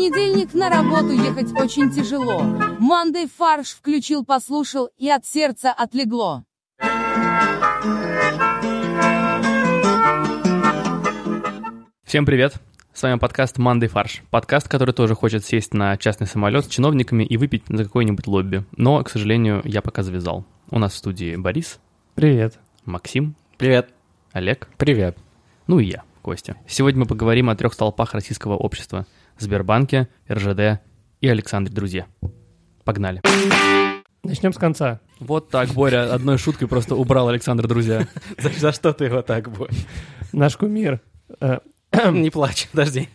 понедельник на работу ехать очень тяжело. Мандей фарш включил, послушал, и от сердца отлегло. Всем привет! С вами подкаст «Мандай фарш». Подкаст, который тоже хочет сесть на частный самолет с чиновниками и выпить за какой-нибудь лобби. Но, к сожалению, я пока завязал. У нас в студии Борис, Привет. Максим, Привет. Олег, Привет. ну и я, Костя. Сегодня мы поговорим о трех столпах российского общества – Сбербанке, РЖД и Александре Друзья. Погнали. Начнем с конца. Вот так Боря одной шуткой просто убрал Александра Друзья. За, за что ты его так будешь? Наш кумир. э, Не плачь, подожди.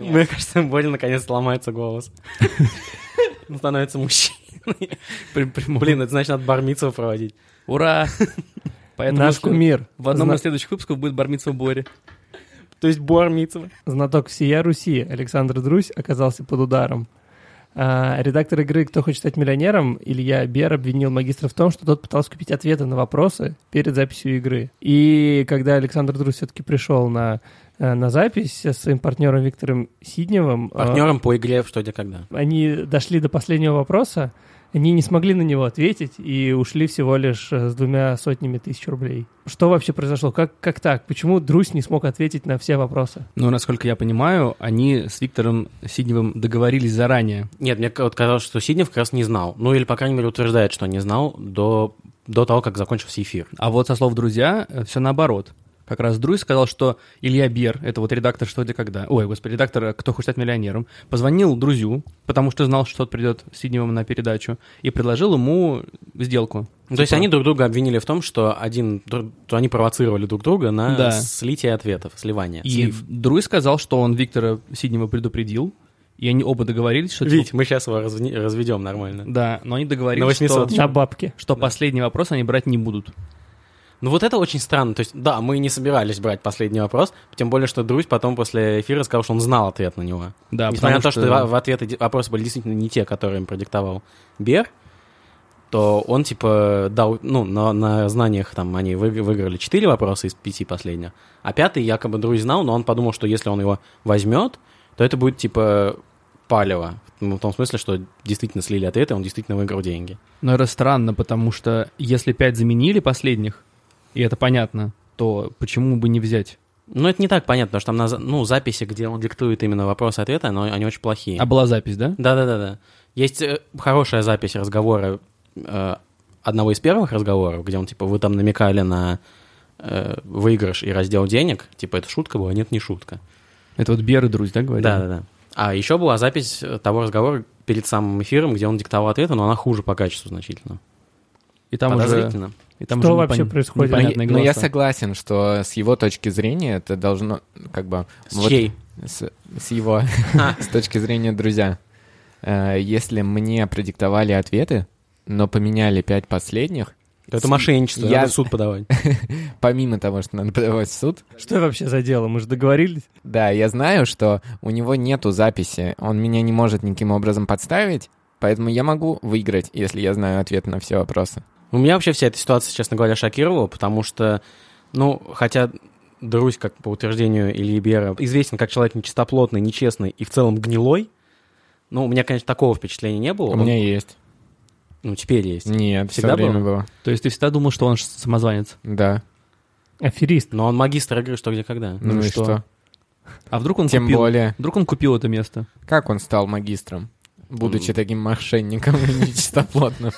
Мне кажется, Боря наконец ломается голос. Он становится мужчиной. Блин, это значит, надо бармицу проводить. Ура! Поэтому Наш кумир. в одном из следующих выпусков будет бармитсва Бори. То есть бармицу. Знаток всея Руси Александр Друзь оказался под ударом. А, редактор игры «Кто хочет стать миллионером» Илья Бер обвинил магистра в том, что тот пытался купить ответы на вопросы перед записью игры. И когда Александр Друзь все-таки пришел на, э, на запись со своим партнером Виктором Сидневым, э, Партнером по игре в «Что, где, когда». они дошли до последнего вопроса, они не смогли на него ответить и ушли всего лишь э, с двумя сотнями тысяч рублей. Что вообще произошло? Как, как так? Почему Друзь не смог ответить на все вопросы? Ну, насколько я понимаю, они с Виктором Сидневым договорились заранее. Нет, мне вот казалось, что Сиднев как раз не знал. Ну, или, по крайней мере, утверждает, что не знал до, до того, как закончился эфир. А вот со слов друзья, все наоборот. Как раз Друзь сказал, что Илья Бер, это вот редактор «Что где когда», ой, господи, редактор «Кто хочет стать миллионером», позвонил Друзю, потому что знал, что тот придет с Сидневым на передачу, и предложил ему сделку. То есть Типа, они друг друга обвинили в том, что один, то они провоцировали друг друга на Да. слитие ответов, сливание. И Слив. Друзь сказал, что он Виктора Сиднева предупредил, и они оба договорились, что... типа, Вить, мы сейчас его разведем нормально. Да, но они договорились, На 800 что, На бабки. что последний вопрос они брать не будут. Ну вот это очень странно. То есть, да, мы не собирались брать последний вопрос, тем более, что Друзь потом после эфира сказал, что он знал ответ на него. Да, Несмотря на то, потому что, в- ответы вопросы были действительно не те, которые им продиктовал Бер, то он, типа, дал, ну, на, на знаниях там они вы- выиграли 4 вопроса из 5 последних, а пятый якобы Друзь знал, но он подумал, что если он его возьмет, то это будет, типа, палево. Ну, в том смысле, что действительно слили ответы, он действительно выиграл деньги. Но это странно, потому что если пять заменили последних, и это понятно, то почему бы не взять? Ну, это не так понятно, потому что там на ну, записи, где он диктует именно вопросы-ответы, но они очень плохие. А была запись, да? Да-да-да-да. Есть э, хорошая запись разговора, э, одного из первых разговоров, где он, типа, вы там намекали на э, выигрыш и раздел денег, типа, это шутка была, нет, не шутка. Это вот Бер и Друзь, да, говорили? Да-да-да. А еще была запись того разговора перед самым эфиром, где он диктовал ответы, но она хуже по качеству значительно. И там уже... И там Что уже вообще непон- происходит? непонятные Ну, я согласен, что с его точки зрения это должно, как бы... С вот чьей? С, с его, с точки зрения друзья. Э, Если мне продиктовали ответы, но поменяли пять последних, Это мошенничество, Я- надо в суд подавать. помимо того, что надо подавать в суд, Что вообще за дело? Мы же договорились. да, я знаю, что у него нету записи, он меня не может никаким образом подставить, поэтому я могу выиграть, если я знаю ответы на все вопросы. У меня вообще вся эта ситуация, честно говоря, шокировала, потому что, ну, хотя Друзь, как по утверждению Ильи Бера, известен как человек нечистоплотный, нечестный и в целом гнилой, ну, у меня, конечно, такого впечатления не было. У Он- меня есть. Ну, теперь есть. Нет, Всегда все время было? было. То есть ты всегда думал, что он самозванец? Да. Аферист. Но он магистр игры «Что, где, когда». Ну, и что? что? А вдруг он Тем купил... более, Вдруг он купил это место? как он стал магистром? Будучи таким мошенником и нечистоплотным.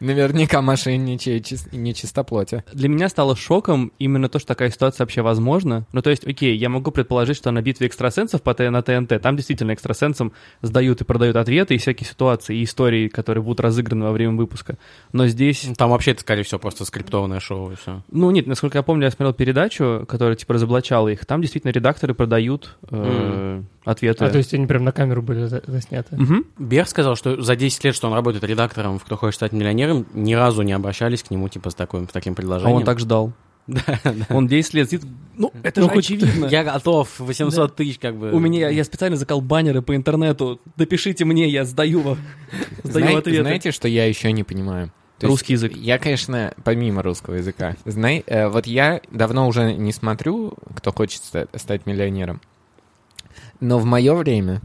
Наверняка мошенничая и нечистоплотие. Для меня стало шоком именно то, что такая ситуация вообще возможна. Ну, то есть, окей, я могу предположить, что на битве экстрасенсов по на ТНТ, там действительно экстрасенсам сдают и продают ответы и всякие ситуации, и истории, которые будут разыграны во время выпуска. Но здесь... Ну, Там вообще, это, скорее всего, просто скриптованное шоу и все. Ну, нет, насколько я помню, я смотрел передачу, которая, типа, разоблачала их. Там действительно редакторы продают э, ответы. А то есть они прям на камеру были за- засняты. Мгм. Бер сказал, что за 10 лет, что он работает редактором в «Кто хочет стать миллионером», ни разу не обращались к нему, типа, с, такой, с таким А предложением. он так ждал. Да, да. Он 10 лет сидит... Ну, это Ну, же очевидно. Я готов, 800 тысяч, как бы. У меня, я специально закал баннеры по интернету. Допишите мне, я сдаю вам. Сдаю Знай- ответы. Знаете, что я еще не понимаю? То есть Русский язык. Я, конечно, помимо русского языка. Знай, э, вот я давно уже не смотрю, кто хочет ста- стать миллионером. Но в мое время,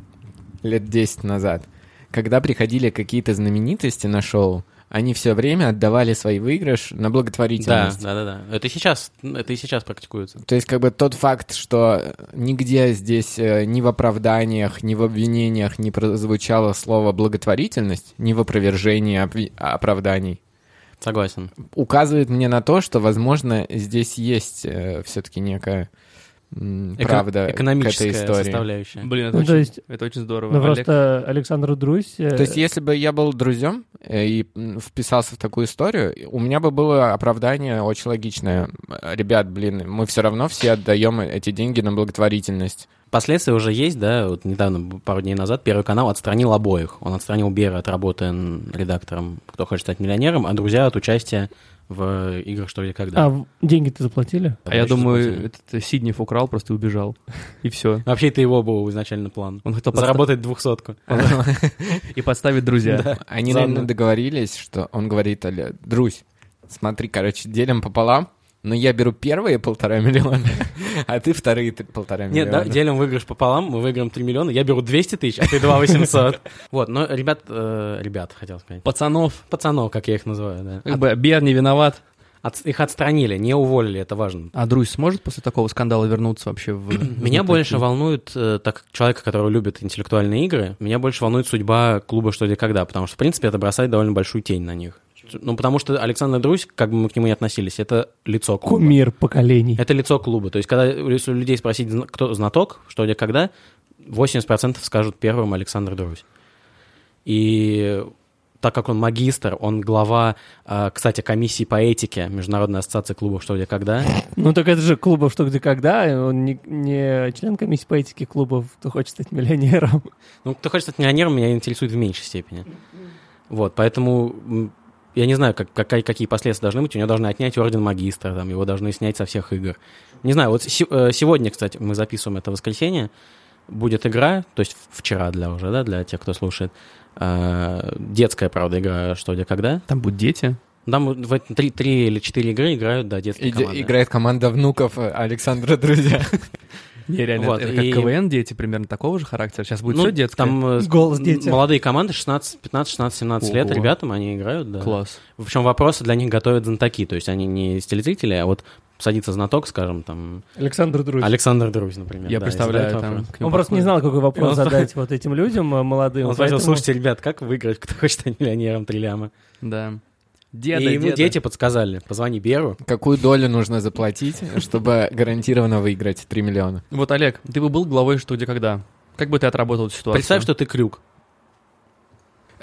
лет 10 назад, когда приходили какие-то знаменитости на шоу, они все время отдавали свой выигрыш на Да, благотворительность. да, да, да. Это и сейчас, это и сейчас практикуется. То есть как бы тот факт, что нигде здесь э, ни в оправданиях, ни в обвинениях не прозвучало слово благотворительность, ни в опровержении оправданий, Согласен. указывает мне на то, что, возможно, здесь есть все-таки некая правда к этой экономическая истории. составляющая. Блин, это, Ну, очень, то есть- это очень здорово. Ну, Олег, просто Александр Друзь... э, То есть, если бы я был друзьям э, и вписался в такую историю, у меня бы было оправдание очень логичное. Ребят, блин, мы все равно все отдаем эти деньги на благотворительность. Последствия уже есть, да, вот недавно, пару дней назад, Первый канал отстранил обоих. Он отстранил Бера от работы редактором «Кто хочет стать миллионером», а друзья от участия в играх «Что, где, когда». А в- деньги-то заплатили? А я Очень думаю, заплатили. этот Сиднев украл, просто и убежал. И все. Вообще, это его был изначально план. Он хотел Заработать двухсотку. и подставить друзья. Они, наверное, договорились, что он говорит, Друзь, смотри, короче, делим пополам, но я беру первые полтора миллиона, а ты вторые полтора Нет, миллиона. да, делим выигрыш пополам, мы выиграем 3 миллиона, я беру 200 тысяч, а ты 2 800. Вот, но ребят, э, ребят, хотел сказать. Пацанов, Пацанов, как я их называю, да. как бы Бер не виноват. От- их отстранили, не уволили, это важно. А Друзь сможет после такого скандала вернуться вообще в... Меня в больше волнует, э, так как человека, который любит интеллектуальные игры, меня больше волнует судьба клуба «Что, где, когда», потому что, в принципе, это бросает довольно большую тень на них. Ну, потому что Александр Друзь, как бы мы к нему ни относились, это лицо клуба. Кумир поколений. Это лицо клуба. То есть, когда если у людей спросить, кто знаток, что, где, когда, 80% скажут первым Александр Друзь. И так как он магистр, он глава, э, кстати, комиссии по этике Международной ассоциации клубов «Что, где, когда», Ну так это же клубов «Что, где, когда». и Он не, не член комиссии по этике клубов «Кто хочет стать миллионером». Ну, кто хочет стать миллионером, меня интересует в меньшей степени. Вот, поэтому я не знаю, как, какая- какие последствия должны быть. У него должны отнять орден магистра, там, его должны снять со всех игр. Не знаю, вот э, сегодня, кстати, мы записываем это воскресенье, будет игра, то есть вчера для уже, да, для тех, кто слушает, э, детская, правда, игра «Что, где, когда». Там будут дети. Там в три, три или четыре игры играют, да, детские Иде- команды. Играет команда внуков э, Александра Друзья. Не, реально, Вот, это как и- КВН дети примерно такого же характера. Сейчас будет Ну, все детское. Там э, Голос дети. молодые команды, 16, 15, 16, 17 лет, Ого. ребятам, они играют, да. Класс. Причем вопросы для них готовят знатоки, то есть они не с телезрителей, а вот садится знаток, скажем, там, Александр Друзь. Александр Друзь, например. Я да, представляю, там... вопрос. к нему Он просто не подходит. знал, какой вопрос Он задать вот этим людям э, молодым. Он спросил, поэтому- слушайте, ребят, как выиграть, кто хочет стать миллионером три ляма? Да. Деда, и ему деда. дети подсказали, позвони Беру. Какую долю нужно заплатить, чтобы гарантированно выиграть 3 миллиона? Вот, Олег, ты бы был главой «Что, где, когда». Как бы ты отработал эту ситуацию? Представь, что ты крюк.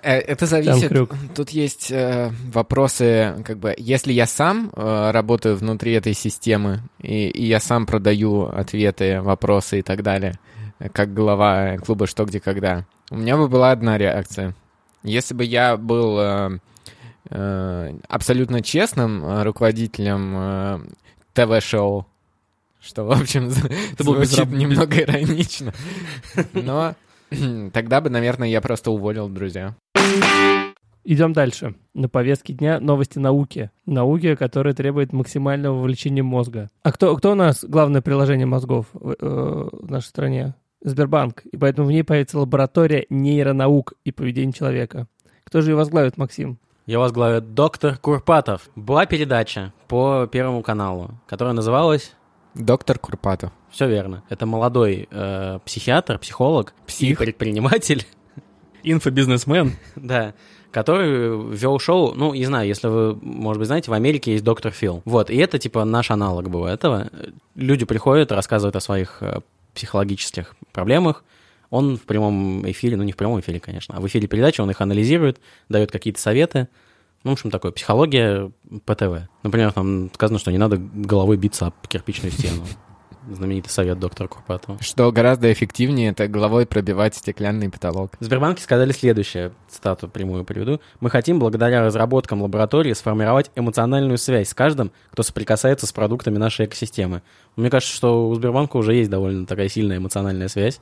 Э, Это зависит. крюк. Тут есть э, вопросы, как бы, если я сам э, работаю внутри этой системы, и, и я сам продаю ответы, вопросы и так далее, как глава клуба «Что, где, когда», у меня бы была одна реакция. Если бы я был э, абсолютно честным э, руководителем э, ТВ-шоу, что, в общем, был звучит немного иронично, но тогда бы, наверное, я просто уволил друзья. Идем дальше. На повестке дня новости науки. Науки, которая требует максимального вовлечения мозга. А кто, кто у нас главное приложение мозгов в, э, в нашей стране? Сбербанк. И поэтому в ней появится лаборатория нейронаук и поведения человека. Кто же ее возглавит, Максим? Я возглавляю доктор Курпатов. Была передача по Первому каналу, которая называлась... Доктор Курпатов. Все верно. Это молодой э, психиатр, психолог, Псих. и предприниматель, Инфобизнесмен. да, который вел шоу, ну, не знаю, если вы, может быть, знаете, в Америке есть доктор Фил. Вот, и это, типа, наш аналог был этого. Люди приходят, рассказывают о своих э, психологических проблемах. Он в прямом эфире, ну, не в прямом эфире, конечно, а в эфире передачи он их анализирует, дает какие-то советы. Ну, в общем, такое, психология по ТВ. Например, там сказано, что не надо головой биться об кирпичную стену. Знаменитый совет доктора Курпатова. Что гораздо эффективнее, это головой пробивать стеклянный потолок. В Сбербанке сказали следующее, цитату прямую приведу. «Мы хотим, благодаря разработкам лаборатории, сформировать эмоциональную связь с каждым, кто соприкасается с продуктами нашей экосистемы». Мне кажется, что у Сбербанка уже есть довольно такая сильная эмоциональная связь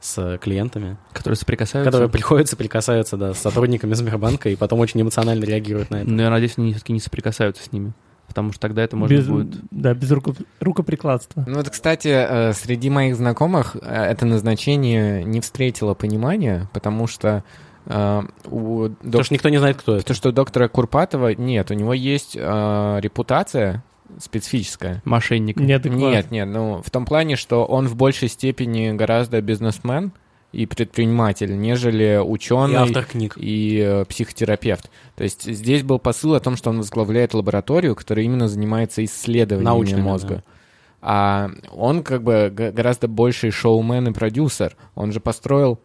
с клиентами, Которые соприкасаются. которые приходят, соприкасаются да, с сотрудниками Сбербанка и потом очень эмоционально реагируют на это. Но я надеюсь, они все-таки не соприкасаются с ними. потому что тогда это можно без, будет... Да, без руко- рукоприкладства. Ну вот, кстати, э, среди моих знакомых э, это назначение не встретило понимания, потому что э, у Потому док- что никто не знает, кто это. то, что у доктора Курпатова нет, у него есть э, репутация специфическая. Мошенник. Неадекват. Нет, нет, ну в том плане, что он в большей степени гораздо бизнесмен и предприниматель, нежели И ученый автор книг. и э, психотерапевт. То есть здесь был посыл о том, что он возглавляет лабораторию, которая именно занимается исследованиями Научными, мозга. да. А он как бы гораздо больший шоумен и продюсер. Он же построил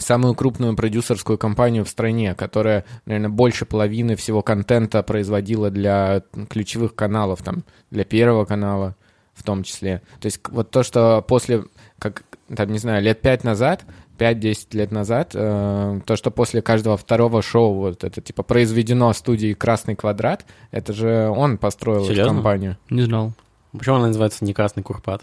самую крупную продюсерскую компанию в стране, которая, наверное, больше половины всего контента производила для ключевых каналов, там, для Первого канала в том числе. То есть вот то, что после, как, там, не знаю, лет пять назад, 5-10 лет назад, э, то, что после каждого второго шоу вот это типа произведено студией «Красный квадрат», это же он построил эту Серьезно? компанию. Не знал. Почему она называется не красный курпат?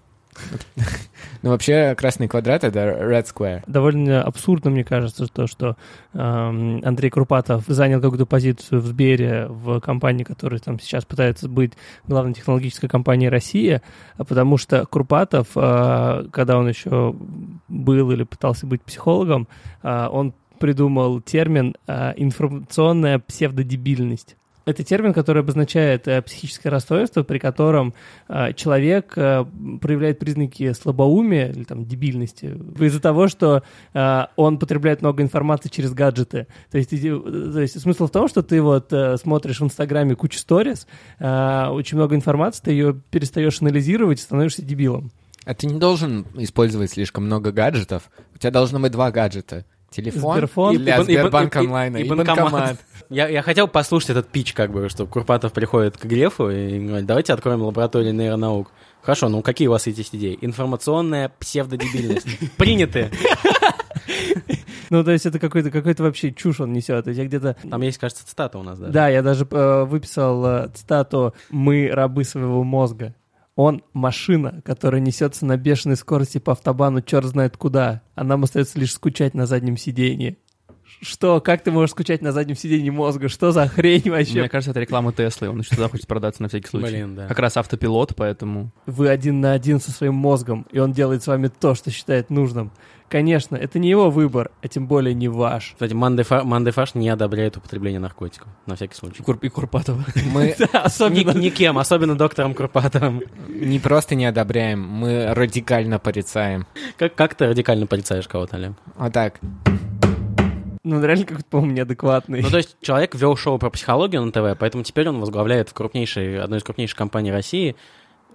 Ну, вообще, «Красный квадрат» — это Red Square. Довольно абсурдно, мне кажется, то, что эм, Андрей Крупатов занял какую-то позицию в Сбере, в компании, которая там сейчас пытается быть главной технологической компанией России, а потому что Крупатов, э, когда он еще был или пытался быть психологом, э, он придумал термин э, информационная псевдодебильность. Это термин, который обозначает э, психическое расстройство, при котором э, человек э, проявляет признаки слабоумия или там дебильности из-за того, что он потребляет много информации через гаджеты. То есть, то есть смысл в том, что ты вот смотришь в Инстаграме кучу сторис, очень много информации, ты ее перестаешь анализировать и становишься дебилом. А ты не должен использовать слишком много гаджетов. У тебя должно быть два гаджета. Телефон Сберфон и для И бан- и бан- Сбербанк и- и- онлайн, и, и банкомат. банкомат. Я, я хотел послушать этот пич, как бы, что Курпатов приходит к Грефу и говорит, давайте откроем лабораторию нейронаук. Хорошо, ну какие у вас есть идеи? Информационная псевдодебильность. Приняты. Ну, то есть это какой-то какой вообще чушь он несет. То есть я где-то Там есть, кажется, цитата у нас, да? Да, я даже э, выписал э, цитату «Мы рабы своего мозга». Он машина, которая несется на бешеной скорости по автобану черт знает куда, а нам остается лишь скучать на заднем сиденье. Что? Как ты можешь скучать на заднем сиденье мозга? Что за хрень вообще? Мне кажется, это реклама Теслы, он еще туда хочет продаться на всякий случай. Блин, да. Как раз автопилот, поэтому... Вы один на один со своим мозгом, и он делает с вами то, что считает нужным. Конечно, это не его выбор, а тем более не ваш. Кстати, Мандефа- Мандефаш не одобряет употребление наркотиков, на всякий случай. И, Кур- и Курпатова. Мы никем, особенно доктором Курпатовым. не просто не одобряем, мы радикально порицаем. Как, как ты радикально порицаешь кого-то, Лем? Вот так. Ну, реально какой-то, по-моему, неадекватный. Ну, то есть человек вел шоу про психологию на ТВ, поэтому теперь он возглавляет в крупнейшей, одной из крупнейших компаний России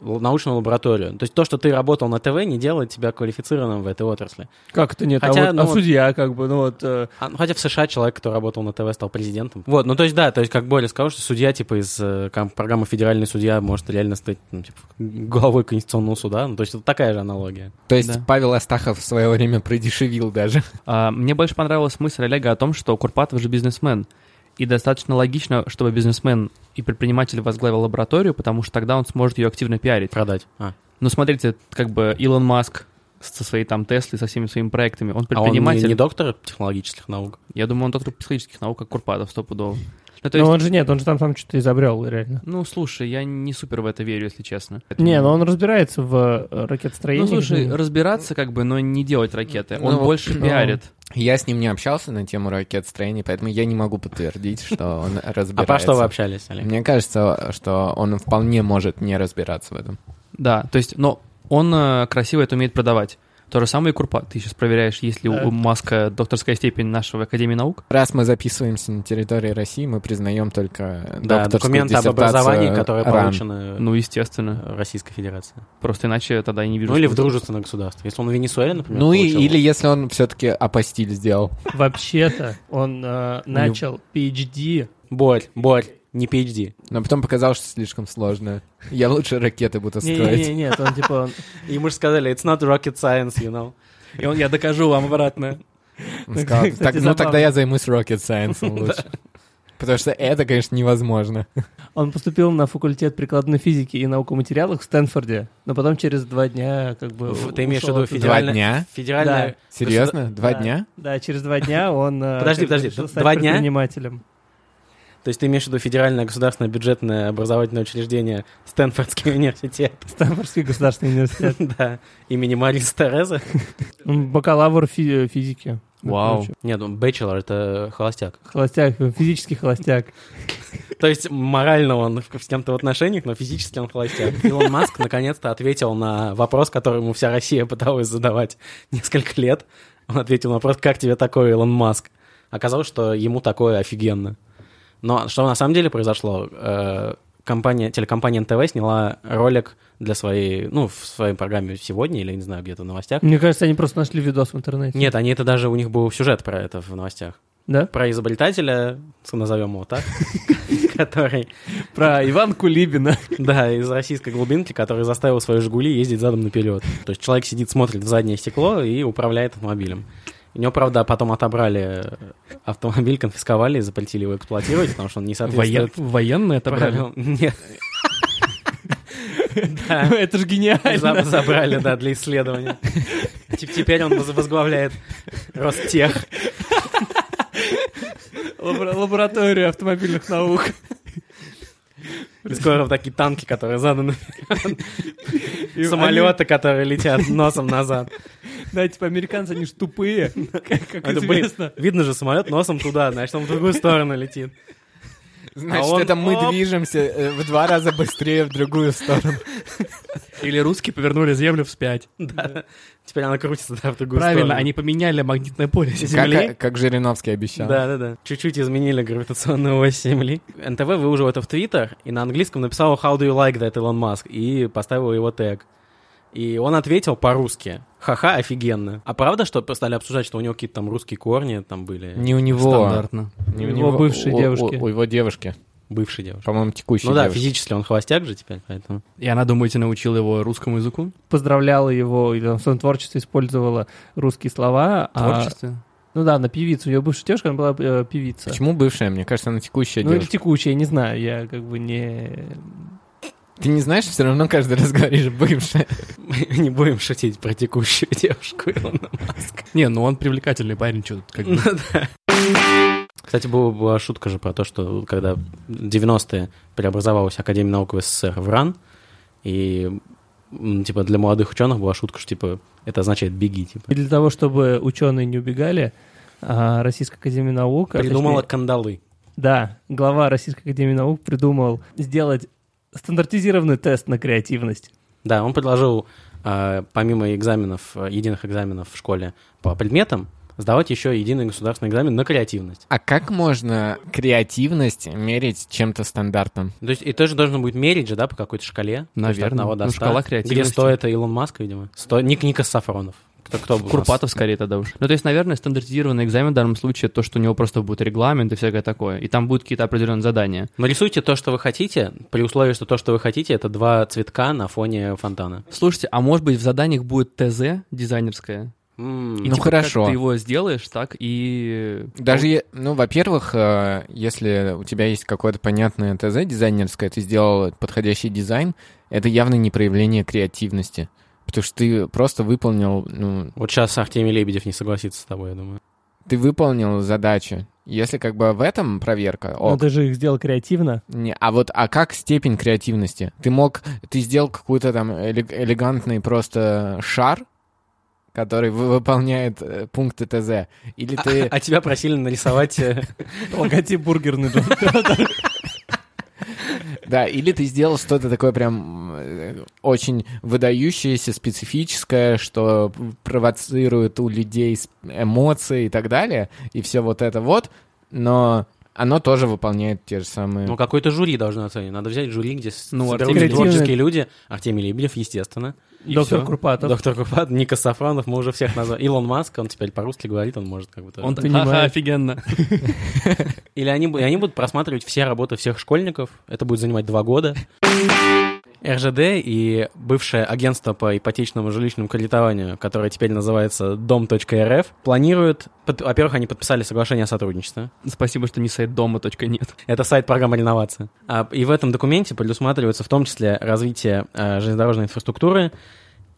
научную лабораторию. То есть то, что ты работал на ТВ, не делает тебя квалифицированным в этой отрасли. Как это нет? Хотя, а вот, ну а судья, как бы, ну вот... э, А, ну, хотя в США человек, который работал на ТВ, стал президентом. Вот, ну то есть да, то есть как Боря сказал, что судья типа из э, программы «Федеральный судья» может реально стать ну, типа, главой Конституционного суда. Ну то есть это такая же аналогия. То есть Да. Павел Астахов в свое время продешевил даже. А, мне больше понравилась мысль Олега о том, что Курпатов же бизнесмен. И достаточно логично, чтобы бизнесмен и предприниматель возглавил лабораторию, потому что тогда он сможет ее активно пиарить. Продать. А, Ну, смотрите, как бы Илон Маск со своей там Теслой, со всеми своими проектами, он а он не, предприниматель. не доктор технологических наук? Я думаю, он доктор психологических наук, как Курпатов, стопудово. Ну, то Но есть, он же нет, он же там сам что-то изобрел, реально. ну, слушай, я не супер в это верю, если честно. Не, но он разбирается в э, ракетостроении. Ну, слушай, разбираться как бы, но не делать ракеты. Он Ну, больше ну, пиарит. Я с ним не общался на тему ракетостроения, поэтому я не могу подтвердить, что он разбирается. А про что вы общались, Олег? Мне кажется, что он вполне может не разбираться в этом. Да, то есть, но он э, красиво это умеет продавать. То же самое и Курпат. Ты сейчас проверяешь, есть ли Да. у Маска докторская степень нашего Академии наук. Раз мы записываемся на территории России, мы признаем только Да, документы об образовании, которые РАН. получены Ну, естественно. Российской Федерации. Просто иначе тогда я не вижу. Ну или в дружественное государство. Если он в Венесуэле, например, Ну и, получил- или если он все-таки апостиль сделал. Вообще-то он э, начал PhD. Борь, Борь, не PhD. Но потом показалось, что слишком сложно. Я лучше ракеты буду строить. Не-не-не, нет, он типа... Ему же сказали, it's not rocket science, you know. И он, я докажу вам обратно. Он сказал, Кстати, «Так, ну тогда я займусь rocket science лучше. Потому что это, конечно, невозможно. Он поступил на факультет прикладной физики и наукоматериалов в Стэнфорде, но потом через два дня как бы В- Ты имеешь в виду оттуда. федеральная... дня? Федеральная... Серьезно? Два Да, дня? Да, через два дня он... э, Подожди, подожди, два дня? предпринимателем. То есть ты имеешь в виду федеральное государственное бюджетное образовательное учреждение Стэнфордский университет, Стэнфордский государственный университет. да, имени Мариса Терезы. Он Бакалавр фи- физики. Вау. Нет, ну, бэчелор — это холостяк. Холостяк, физический холостяк. То есть морально он в- с кем-то в отношениях, но физически он холостяк. Илон Маск наконец-то ответил на вопрос, который ему вся Россия пыталась задавать несколько лет. Он ответил на вопрос, как тебе такое, Илон Маск? Оказалось, что ему такое офигенно. Но что на самом деле произошло? Э, Компания, телекомпания НТВ сняла ролик для своей, ну, в своей программе сегодня или, не знаю, где-то в новостях. Мне кажется, они просто нашли видос в интернете. Нет, они это даже, у них был сюжет про это в новостях. Да? Про изобретателя, назовем его так, который Про Иван Кулибина. Да, из российской глубинки, который заставил свои «Жигули» ездить задом наперед. То есть человек сидит, смотрит в заднее стекло и управляет автомобилем. У него, правда, потом отобрали автомобиль, конфисковали и запретили его эксплуатировать, потому что он не Воен- соответствует Военные отобрали. Нет. Ну, Это же гениально. забрали, да, для исследования. Теперь он воз- возглавляет Ростех. Лабора- Лабораторию автомобильных наук. И скоро такие танки, которые заданы. Самолеты, которые летят носом назад. Да, типа американцы, они ж тупые, как как Это, блин, известно. видно же самолет носом туда, значит, он в другую сторону летит. Значит, он- это мы оп. движемся э, в два раза быстрее в другую сторону. Или русские повернули Землю вспять. Да. Теперь она крутится да, в другую Правильно, сторону. они поменяли магнитное поле Как, Земли. как Жириновский обещал. Да, да, да. Чуть-чуть изменили гравитационную ось Земли. НТВ выложил это в Твиттер и на английском написал «How do you like that, Илон Маск?» и поставил его тег. И он ответил по-русски. Ха-ха, офигенно. А правда, что стали обсуждать, что у него какие-то там русские корни там были? Не у него. Стандартно. Не У его бывшей у- у- девушки. У, его девушки. Бывший девушка. По-моему, текущей Ну да, девушки. физически он холостяк же теперь, поэтому... И она, думаете, научила его русскому языку? Поздравляла его, или там в своем творчестве использовала русские слова. В а- творчестве? Ну да, на певицу. Ее бывшая девушка, она была э, певица. Почему бывшая? Мне кажется, она текущая Ну или девушка. текущая, я не знаю, я как бы не... Ты не знаешь, все равно каждый раз говоришь бывшая. Мы не будем шутить про текущую девушку Илона Маска. Не, ну он привлекательный парень, что тут как бы. Кстати, была, была шутка же про то, что когда в 90-е преобразовалась Академия наук в СССР в РАН, и типа для молодых ученых была шутка, что типа это означает беги, типа. И для того, чтобы ученые не убегали, а, Российская Академия Наук... а Придумала точнее, кандалы. Да, глава Российской Академии Наук придумал сделать стандартизированный тест на креативность. Да, он предложил а, помимо экзаменов, а, единых экзаменов в школе по предметам, сдавать еще единый государственный экзамен на креативность. А как можно креативность мерить чем-то стандартным? То есть и тоже должно будет мерить же, да, по какой-то шкале. То есть Наверное. одного до Ну, 100. шкала Где креативности. 100 это Илон Маск, видимо. 100, Ник Никас Сафронов. Кто, кто? Курпатов скорее тогда уж. Ну, то есть, наверное, стандартизированный экзамен в данном случае то, что у него просто будет регламент и всякое такое. И там будут какие-то определенные задания. Нарисуйте то, что вы хотите, при условии, что то, что вы хотите, это два цветка на фоне фонтана. Слушайте, а может быть в заданиях будет ТЗ дизайнерское? И Ну, типа, хорошо. Как ты его сделаешь, так и... Даже, е- ну, во-первых, э, если у тебя есть какое-то понятное ТЗ дизайнерское, ты сделал подходящий дизайн, это явно не проявление креативности. Потому что ты просто выполнил, ну, Вот сейчас Артемий Лебедев не согласится с тобой, я думаю. ты выполнил задачу. Если как бы в этом проверка, Но ок. ты же их сделал креативно. Не, а вот, а как степень креативности? Ты мог, ты сделал какой-то там элег- элегантный просто шар, который вы- выполняет э, пункты ТЗ, или ты... А тебя просили нарисовать... э, Логотип бургерный. да. Или ты сделал что-то такое прям э, очень выдающееся, специфическое, что провоцирует у людей эмоции и так далее, и все вот это вот, но оно тоже выполняет те же самые... Ну, какой-то жюри должно оценить. Надо взять жюри, где Ну, соберутся творческие люди. Артемий Лебедев, естественно. и Доктор всё. Курпатов. Доктор Купат, Ника Сафронов, мы уже всех назвали. Илон Маск, он теперь по-русски говорит, он может как бы... тоже. Он так, Понимает. ха-ха, офигенно. Или они, они будут просматривать все работы всех школьников. Это будет занимать два года. РЖД и бывшее агентство по ипотечному жилищному кредитованию, которое теперь называется дом.рф, планируют... Во-первых, они подписали соглашение о сотрудничестве. Спасибо, что не сайт дома, точка нет. Это сайт программы реновации. А, и в этом документе предусматривается в том числе развитие э, железнодорожной инфраструктуры.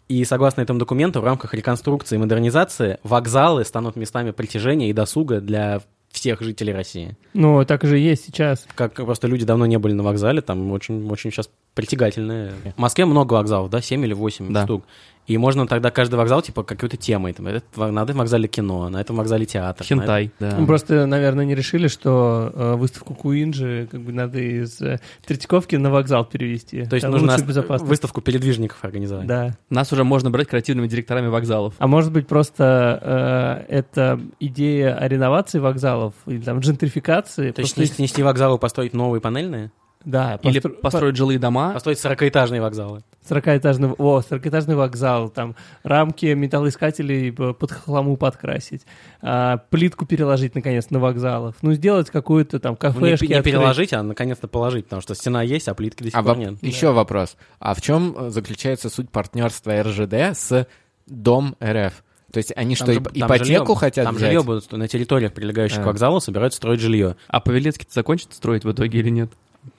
И согласно этому документу, в рамках реконструкции и модернизации вокзалы станут местами притяжения и досуга для всех жителей России. Ну, так же и есть сейчас. Как просто люди давно не были на вокзале, там очень, очень сейчас притягательные. В Москве много вокзалов, да, 7 или 8 Да. штук. И можно тогда каждый вокзал, типа, какой-то темой. Там, на этом вокзале кино, на этом вокзале театр. Хентай, да. Ну, Просто, наверное, не решили, что э, выставку Куинджи как бы надо из э, Третьяковки на вокзал перевести. этом- То есть нужно выставку передвижников организовать. Да. Нас уже можно брать креативными директорами вокзалов. А может быть, просто э, это идея о реновации вокзалов или там джентрификации. То есть снести вокзалы, построить новые панельные? Да, Или постро- построить жилые дома. Построить 40-этажные вокзалы. 40-этажный, о, 40-этажный вокзал, там рамки металлоискателей под хламу подкрасить, а, плитку переложить, наконец, на вокзалах, ну, сделать какую-то там Ну, не, кафешки. не открыть. переложить, а наконец-то положить, потому что стена есть, а плитки до сих А пор во- нет. еще вопрос. А в чем э, заключается суть партнерства РЖД с Дом РФ? То есть они что, Там ип- же- ипотеку жилье- хотят Там взять? жилье будут на территориях, прилегающих А. к вокзалу, собираются строить жилье. А Павелецкий закончит строить в итоге или нет?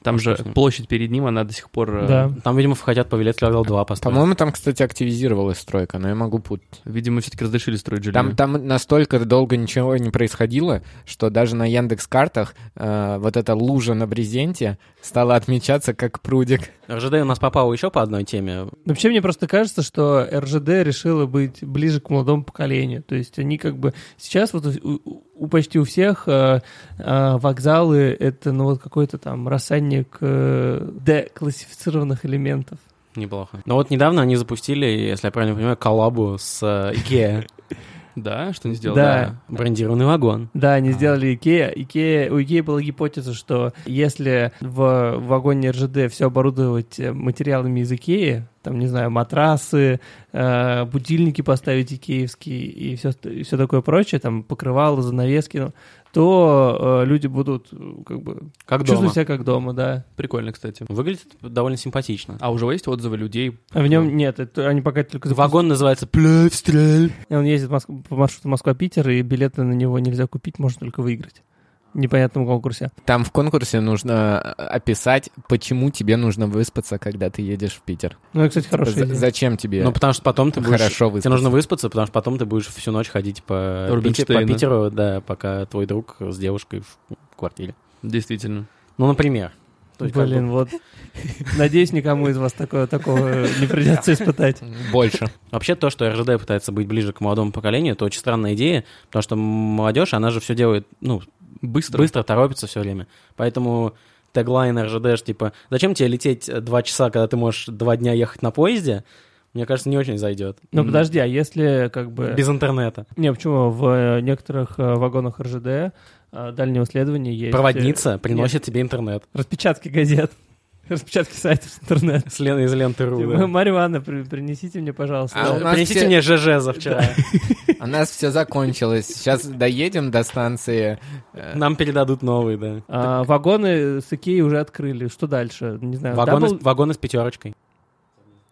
Там же Точно. площадь перед ним, она до сих пор... э, Да. Там, видимо, хотят Павелецкий вокзал 2 построить. По-моему, там, кстати, активизировалась стройка, но я могу путать. Видимо, все-таки разрешили строить жилье. Там, там настолько долго ничего не происходило, что даже на Яндекс картах вот эта лужа на брезенте стала отмечаться как прудик. РЖД у нас попал еще по одной теме. Вообще, мне просто кажется, что РЖД решила быть ближе к молодому поколению. То есть они как бы... Сейчас вот у, у- у почти у всех э, э, вокзалы — это, ну, вот какой-то там рассадник э, деклассифицированных элементов. Неплохо. Но вот недавно они запустили, если я правильно понимаю, коллабу с э, Икеа. Да, что не сделал? Да. Брендированный вагон. Да, они А. сделали Икея. Икея. У Икеи была гипотеза, что если в вагоне РЖД все оборудовать э, материалами из Икеи, там, не знаю, матрасы, э, будильники поставить икеевские и все, и все такое прочее, там, покрывало, занавески, ну, то э, люди будут э, как бы Как дома. чувствовать себя как дома, да. Прикольно, кстати. Выглядит довольно симпатично. А уже есть отзывы людей? А в нем нет, это, они пока только запустили. Вагон называется «Плевстрель». Он ездит Моск- по маршруту Москва-Питер, и билеты на него нельзя купить, можно только выиграть. В непонятном конкурсе. Там в конкурсе нужно э, описать, почему тебе нужно выспаться, когда ты едешь в Питер. Ну, это, кстати, хорошая идея. зачем тебе Ну, потому что потом ты будешь... хорошо Тебе выспаться? нужно выспаться, потому что потом ты будешь всю ночь ходить по, Пите- по. Питеру, да, пока твой друг с девушкой в квартире. Действительно. Ну, например. То есть, как Блин, бы, вот. Надеюсь, никому из вас такого, такого не придется испытать. Больше. Вообще то, что РЖД пытается быть ближе к молодому поколению, это очень странная идея, потому что молодежь, она же все делает, ну, Быстро. быстро торопится все время. Поэтому теглайн РЖД, типа, зачем тебе лететь два часа, когда ты можешь два дня ехать на поезде, мне кажется, не очень зайдет. Ну, М. подожди, а если как бы... Без интернета. Не, почему? В э, некоторых э, вагонах РЖД э, дальнего следования есть... Проводница приносит тебе интернет. Распечатки газет. Распечатки сайтов с интернета. С Лен- из ленты РУ, да. Марья Ивановна, при- принесите мне, пожалуйста. А Принесите все- мне ЖЖ за вчера. У нас все закончилось. Сейчас доедем до станции. э, Нам передадут новый, да. А, вагоны с Икеей уже открыли. Что дальше? Не знаю. Вагоны, Double- вагоны с пятерочкой.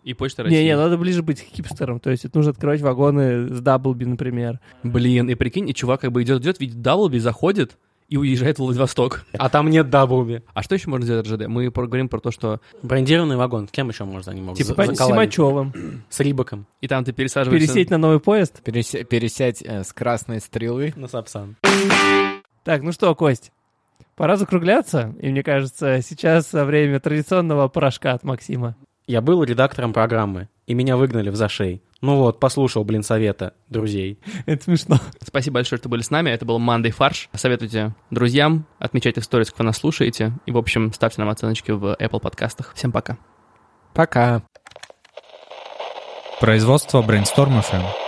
И Почта России. Не, не, надо ближе быть к хипстерам. То есть это нужно открывать вагоны с Double B, например. Блин, и прикинь, и чувак как бы идет, идет, видит Double B, заходит и уезжает в Владивосток. А там нет Double B. А что еще можно сделать РЖД? Мы поговорим про то, что Брендированный вагон. С кем еще можно они могут Типа за-? Симачевым. С Reebok ом и там ты пересаживаешься... Пересесть на новый поезд. переся- Пересядь э, с красной стрелы. на Сапсан. Так, ну что, Кость, пора закругляться. И мне кажется, сейчас время традиционного порошка от Максима. Я был редактором программы, и меня выгнали в зашей. Ну вот, послушал, блин, совета друзей. Это смешно. Спасибо большое, что были с нами. Это был Мандай Фарш. Советуйте друзьям, отмечайте в сторис, кто нас слушаете. И, в общем, ставьте нам оценочки в Apple подкастах. Всем пока. Пока. Производство Brainstorm FM.